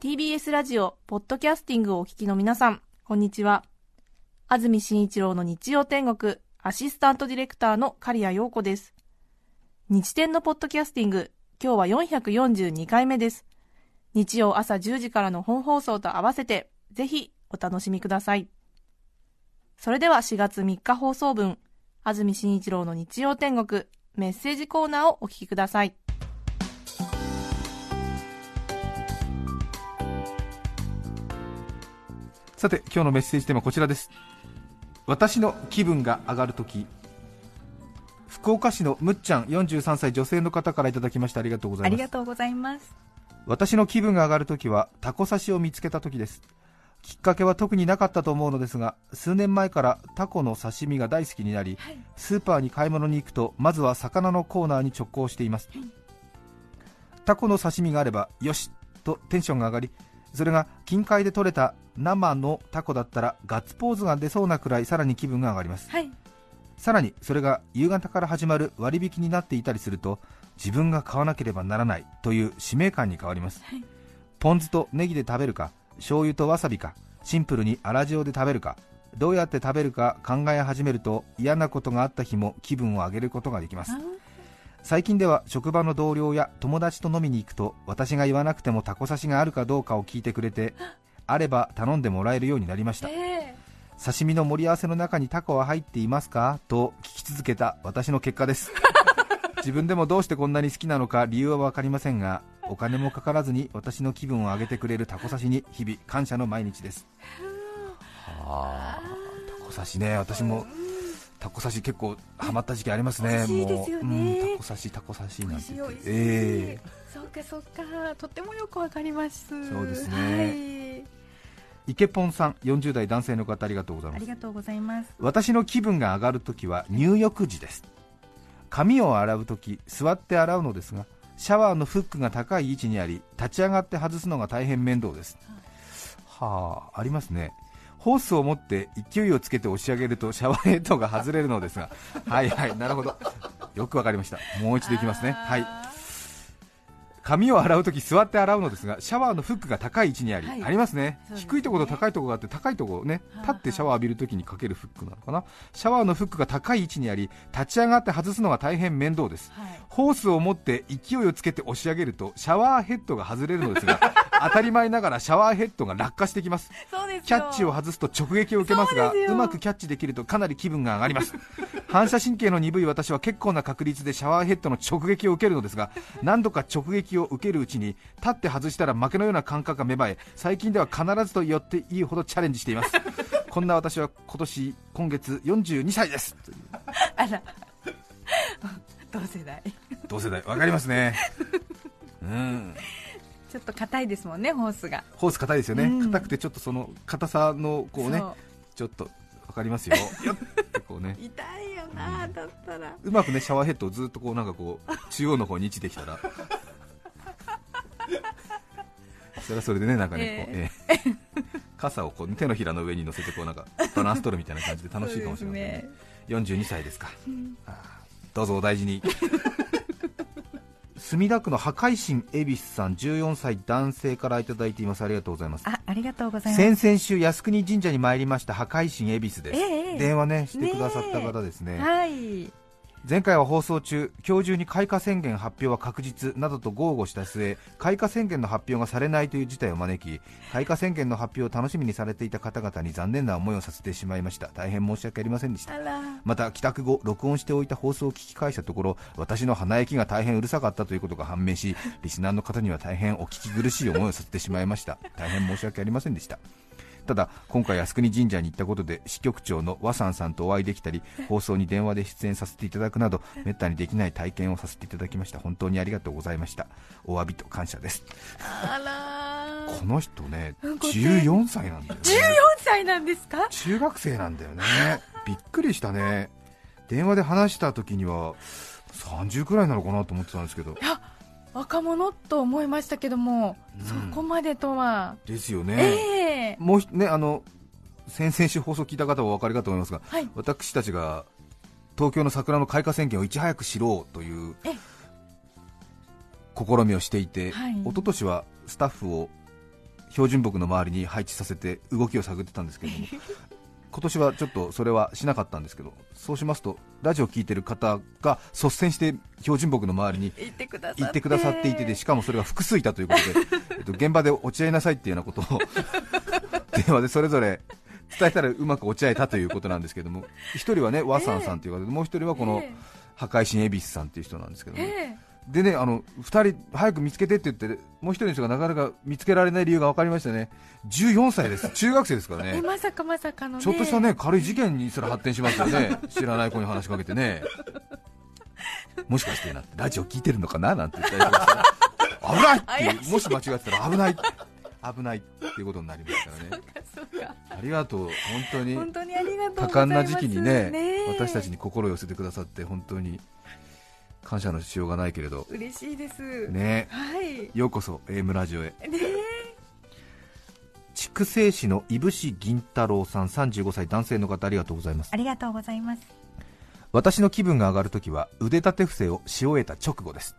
TBS ラジオポッドキャスティングをお聞きの皆さんこんにちは。安住紳一郎の日曜天国アシスタントディレクターの刈谷陽子です。日天のポッドキャスティング今日は442回目です。日曜朝10時からの本放送と合わせてぜひお楽しみください。それでは4月3日放送分安住紳一郎の日曜天国メッセージコーナーをお聞きください。さて今日のメッセージテーマはこちらです。私の気分が上がるとき福岡市のむっちゃん43歳女性の方からいただきました。ありがとうございます。ありがとうございます。私の気分が上がるときはタコ刺しを見つけたときですきっかけは特になかったと思うのですが数年前からタコの刺身が大好きになり、はい、スーパーに買い物に行くとまずは魚のコーナーに直行しています、はい、タコの刺身があればよしとテンションが上がりそれが近海で採れた生のタコだったらガッツポーズが出そうなくらいさらに気分が上がります、はい、さらにそれが夕方から始まる割引になっていたりすると自分が買わなければならないという使命感に変わります、はい、ポン酢とネギで食べるか醤油とわさびかシンプルに粗塩で食べるかどうやって食べるか考え始めると嫌なことがあった日も気分を上げることができます。最近では職場の同僚や友達と飲みに行くと私が言わなくてもタコ刺しがあるかどうかを聞いてくれてあれば頼んでもらえるようになりました、えー、刺身の盛り合わせの中にタコは入っていますか？と聞き続けた私の結果です。自分でもどうしてこんなに好きなのか理由は分かりませんがお金もかからずに私の気分を上げてくれるタコ刺しに日々感謝の毎日です。はあ。タコ刺しね。私もタコ刺し結構ハマった時期ありますね、もう、うん、タコ刺し、タコ刺しなんて言って、えー、そうかそうか、とってもよくわかります。そうですね。はい。イケポンさん40代男性の方ありがとうございます。ありがとうございます。私の気分が上がるときは入浴時です。髪を洗うとき座って洗うのですがシャワーのフックが高い位置にあり立ち上がって外すのが大変面倒です。はあありますね。ホースを持って勢いをつけて押し上げるとシャワーヘッドが外れるのですが。はいはいなるほど。よくわかりました。もう一度いきますね。はい髪を洗うとき座って洗うのですがシャワーのフックが高い位置にあり、はい、ありますね、ね、低いところと高いところがあって高いところね立ってシャワー浴びるときにかけるフックなのかな。シャワーのフックが高い位置にあり立ち上がって外すのが大変面倒です、はい、ホースを持って勢いをつけて押し上げるとシャワーヘッドが外れるのですが 当たり前ながらシャワーヘッドが落下してきます。キャッチを外すと直撃を受けますがうまくキャッチできるとかなり気分が上がります。反射神経の鈍い私は結構な確率でシャワーヘッドの直撃を受けるのですが何度か直撃を受けるうちに立って外したら負けのような感覚が芽生え最近では必ずと言っていいほどチャレンジしています。こんな私は今年今月42歳です。あら。同世代。同世代。わかりますね。うんちょっと硬いですもんねホースが。ホース硬いですよね。硬、うん、くてちょっとその硬さのこうねちょっとわかりますよ。こうね。痛いよな、うん、だったら。うまくねシャワーヘッドをずっとこうなんかこう中央の方に位置できたら。それはそれでねなんかね、えー、こう、えー、傘をこう手のひらの上に乗せてこうなんかバランス取るみたいな感じで楽しいかもしれませんね。ね。42歳ですか、うん、どうぞお大事に墨田区の破壊神恵比寿さん14歳男性からいただいています。ありがとうございます。あありがとうございます。先々週靖国神社に参りました破壊神恵比寿です、えー、電話ねしてくださった方ですね。はい前回は放送中、今日中に開花宣言発表は確実などと豪語した末、開花宣言の発表がされないという事態を招き、開花宣言の発表を楽しみにされていた方々に残念な思いをさせてしまいました。大変申し訳ありませんでした。また、帰宅後、録音しておいた放送を聞き返したところ、私の鼻息が大変うるさかったということが判明し、リスナーの方には大変お聞き苦しい思いをさせてしまいました。大変申し訳ありませんでした。ただ今回靖国神社に行ったことで支局長の和さんさんとお会いできたり 放送に電話で出演させていただくなどめったにできない体験をさせていただきました。本当にありがとうございました。お詫びと感謝です。この人ね14歳なんだよね。14歳なんですか？中学生なんだよね。びっくりしたね。電話で話した時には30くらいなのかなと思ってたんですけど。若者と思いましたけども、うん、そこまでとは。ですよね、えー、もうねあの先々週放送聞いた方はお分かりかと思いますが、はい、私たちが東京の桜の開花宣言をいち早く知ろうというえ試みをしていて、はい。一昨年はスタッフを標準木の周りに配置させて動きを探ってたんですけれども今年はちょっとそれはしなかったんですけどそうしますとラジオを聞いてる方が率先して標準木の周りに行ってくださっていてでしかもそれが複数いたということで、えっと、現場で落ち合いなさいっていうようなことを電話でそれぞれ伝えたらうまく落ち合えたということなんですけども 一人はね和さんさんという方でもう一人はこのえ破壊神恵比寿さんっていう人なんですけどえねえ。でねあの2人早く見つけてって言ってもう一人の人がなかなか見つけられない理由が分かりましたね。14歳です。中学生ですからね。えまさかまさかのね。ちょっとしたね軽い事件にすら発展しますよね。知らない子に話しかけてね。もしかしてなラジオ聞いてるのかな？なんて言ったりとかして 危ないっていう。もし間違ってたら危ない危ないっていうことになりますからね。ありがとう本当に。本当にありがとう多感な時期にねえ私たちに心を寄せてくださって本当に感謝のしようがないけれど。嬉しいです。ね。はい。ようこそ AM ラジオへ。ね。筑西市のいぶし銀太郎さん35歳男性の方ありがとうございます。ありがとうございます。私の気分が上がるときは腕立て伏せをし終えた直後です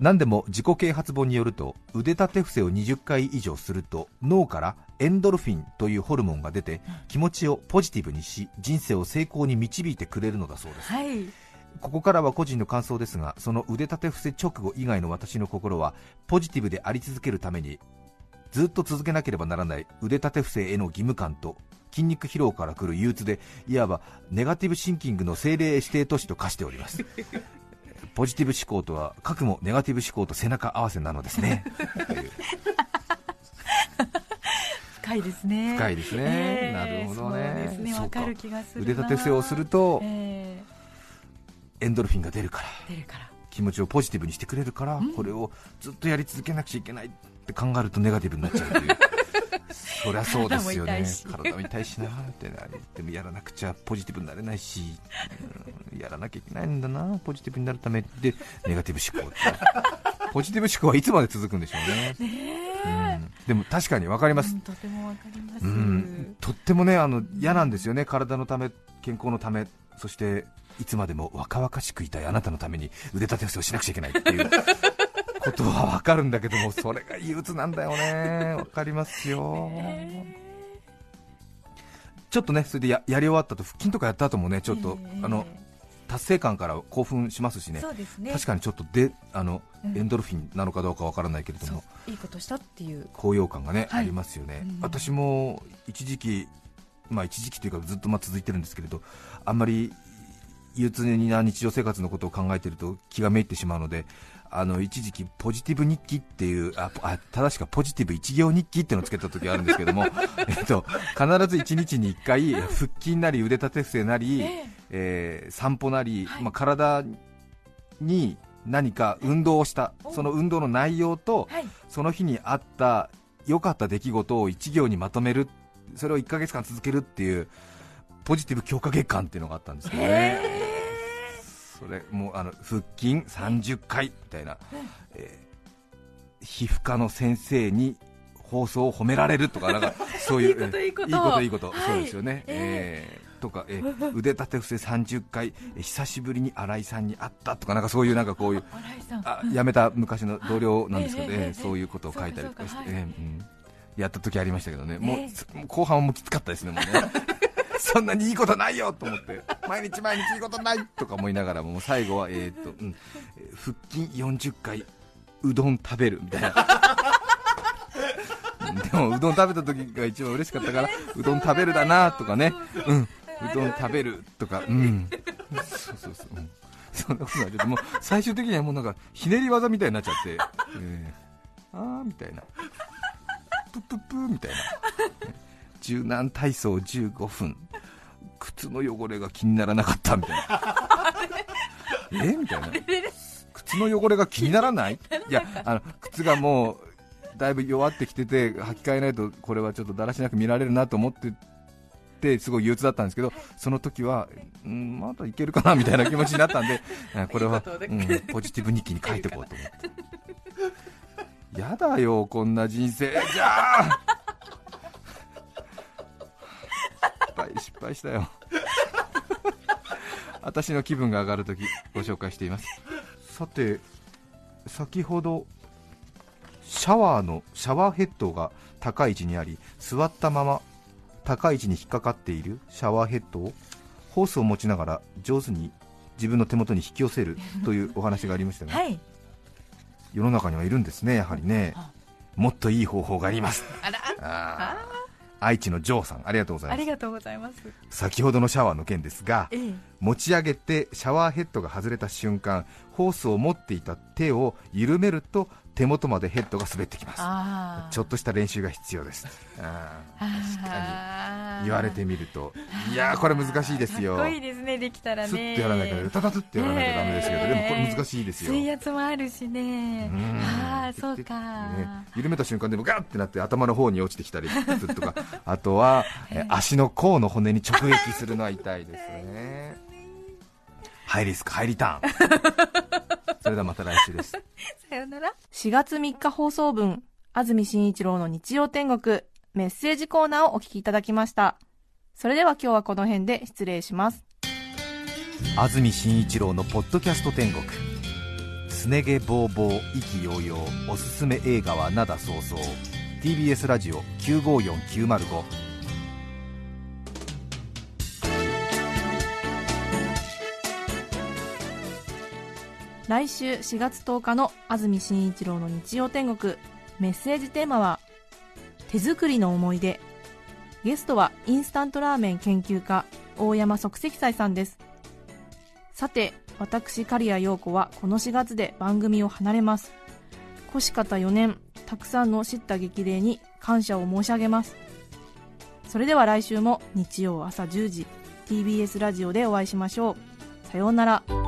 何でも自己啓発本によると腕立て伏せを20回以上すると脳からエンドルフィンというホルモンが出て気持ちをポジティブにし人生を成功に導いてくれるのだそうです。はい。ここからは個人の感想ですがその腕立て伏せ直後以外の私の心はポジティブであり続けるためにずっと続けなければならない腕立て伏せへの義務感と筋肉疲労から来る憂鬱でいわばネガティブシンキングの精霊指定都市と化しておりますポジティブ思考とは核もネガティブ思考と背中合わせなのですね。深いですね。深いですね。ええなるほどね。ね。か。る気がするな。腕立て伏せをするとえエンドルフィンが出るからえ出るから。気持ちをポジティブにしてくれるから、これをずっとやり続けなくちゃいけないって考えるとネガティブになっちゃうというそりゃそうですよね。体も痛いし。なってなでもやらなくちゃポジティブになれないし、うんやらなきゃいけないんだなポジティブになるためでネガティブ思考ってポジティブ思考はいつまで続くんでしょうね。うん。でも確かに分かります、うんとてもわかります、うん、とってもねあの嫌なんですよね、体のため、健康のため、そしていつまでも若々しくいたいあなたのために腕立て伏せをしなくちゃいけないっていうことは分かるんだけども、それが憂鬱なんだよね、分かりますよ。ちょっとね、それでややり終わったと、腹筋とかやった後もね、ちょっと、ええ。あの達成感から興奮しますしね、ね。確かにちょっとであの、うん。エンドルフィンなのかどうか分からないけれども、いいことしたっていう。高揚感がね、はい。ありますよね、うん私も一時期、まあ、一時期というかずっとまあ続いてるんですけれど、あんまり憂鬱な日常生活のことを考えていると気がめいってしまうので、あの一時期、ポジティブ日記っていう、あポあ正しくはポジティブ一行日記っていうのをつけた時があるんですけども、えっと、必ず1日に1回、腹筋なり腕立て伏せなり、ええ。ー散歩なり、はい。まあ、体に何か運動をした、お。その運動の内容と、はい。その日にあった良かった出来事を1行にまとめる、それを1ヶ月間続けるっていう、ポジティブ強化月間っていうのがあったんですけどね、それもうあの腹筋30回みたいな、えー皮膚科の先生に放送を褒められるとか、なんか そういう、いいことえーいいこといいこと、そうですよね。ええーとか、えー腕立て伏せ30回、えー久しぶりに新井さんに会ったとか、なんかそういうなんかこういうあ辞めた昔の同僚なんですけど、えそういうことを書いたりとかして、そうん。やった時ありましたけどね、もう後半はもうきつかったですね、もうね そんなにいいことないよと思って、毎日毎日いいことないとか思いながらも、最後は、えーっとうんえー腹筋40回、うどん食べるみたいな。でもうどん食べた時が一番嬉しかったから、うどん食べるだなとかね、うん、うどん食べるとか、うん、そうそうそう、うん。そんなことになっちゃって、もう最終的にはもうなんかひねり技みたいになっちゃって、えー、あーみたいな、プップップーみたいな、柔軟体操15分、靴の汚れが気にならなかったみたいな、え？みたいな。靴の汚れが気にならない？いやあの靴がもうだいぶ弱ってきてて履き替えないとこれはちょっとだらしなく見られるなと思っててすごい憂鬱だったんですけどその時は、うん、まだいけるかなみたいな気持ちになったんで あこれは、うん、ポジティブ日記に書いておこうと思って。やだよこんな人生。じゃあ失敗したよ。私の気分が上がるときご紹介しています。さて先ほどシャワーのシャワーヘッドが高い位置にあり座ったまま高い位置に引っかかっているシャワーヘッドをホースを持ちながら上手に自分の手元に引き寄せるというお話がありましたが、はい。世の中にはいるんですねやはりね。もっといい方法があります。あら。あー愛知のジョーさんありがとうございます。ありがとうございます。先ほどのシャワーの件ですがええ持ち上げてシャワーヘッドが外れた瞬間ホースを持っていた手を緩めると手元までヘッドが滑ってきます。ちょっとした練習が必要です。確かに。言われてみると。いやーこれ難しいですよ。かっこいいですねできたらね。スッてやらなきゃタタタってやらなきゃダメですけど、でもこれ難しいですよ。水圧もあるしね。うん。ああそうでか、ね、緩めた瞬間でもガーってなって頭の方に落ちてきたり するとか。あとは、え足の甲の骨に直撃するのは痛いですねハイリスクハイリターン。それではまた来週です。さよなら。4月3日放送分安住紳一郎の日曜天国メッセージコーナーをお聞きいただきました。それでは今日はこの辺で失礼します。安住紳一郎のポッドキャスト天国。すね毛ぼうぼう意気揚々おすすめ映画は灘そうそう。TBS ラジオ954905来週4月10日の安住紳一郎の日曜天国。メッセージテーマは手作りの思い出。ゲストはインスタントラーメン研究家大山即席斎さんです。さて私刈谷陽子はこの4月で番組を離れます。腰方4年たくさんの知った激励に感謝を申し上げます。それでは来週も日曜朝10時 TBS ラジオでお会いしましょう。さようなら。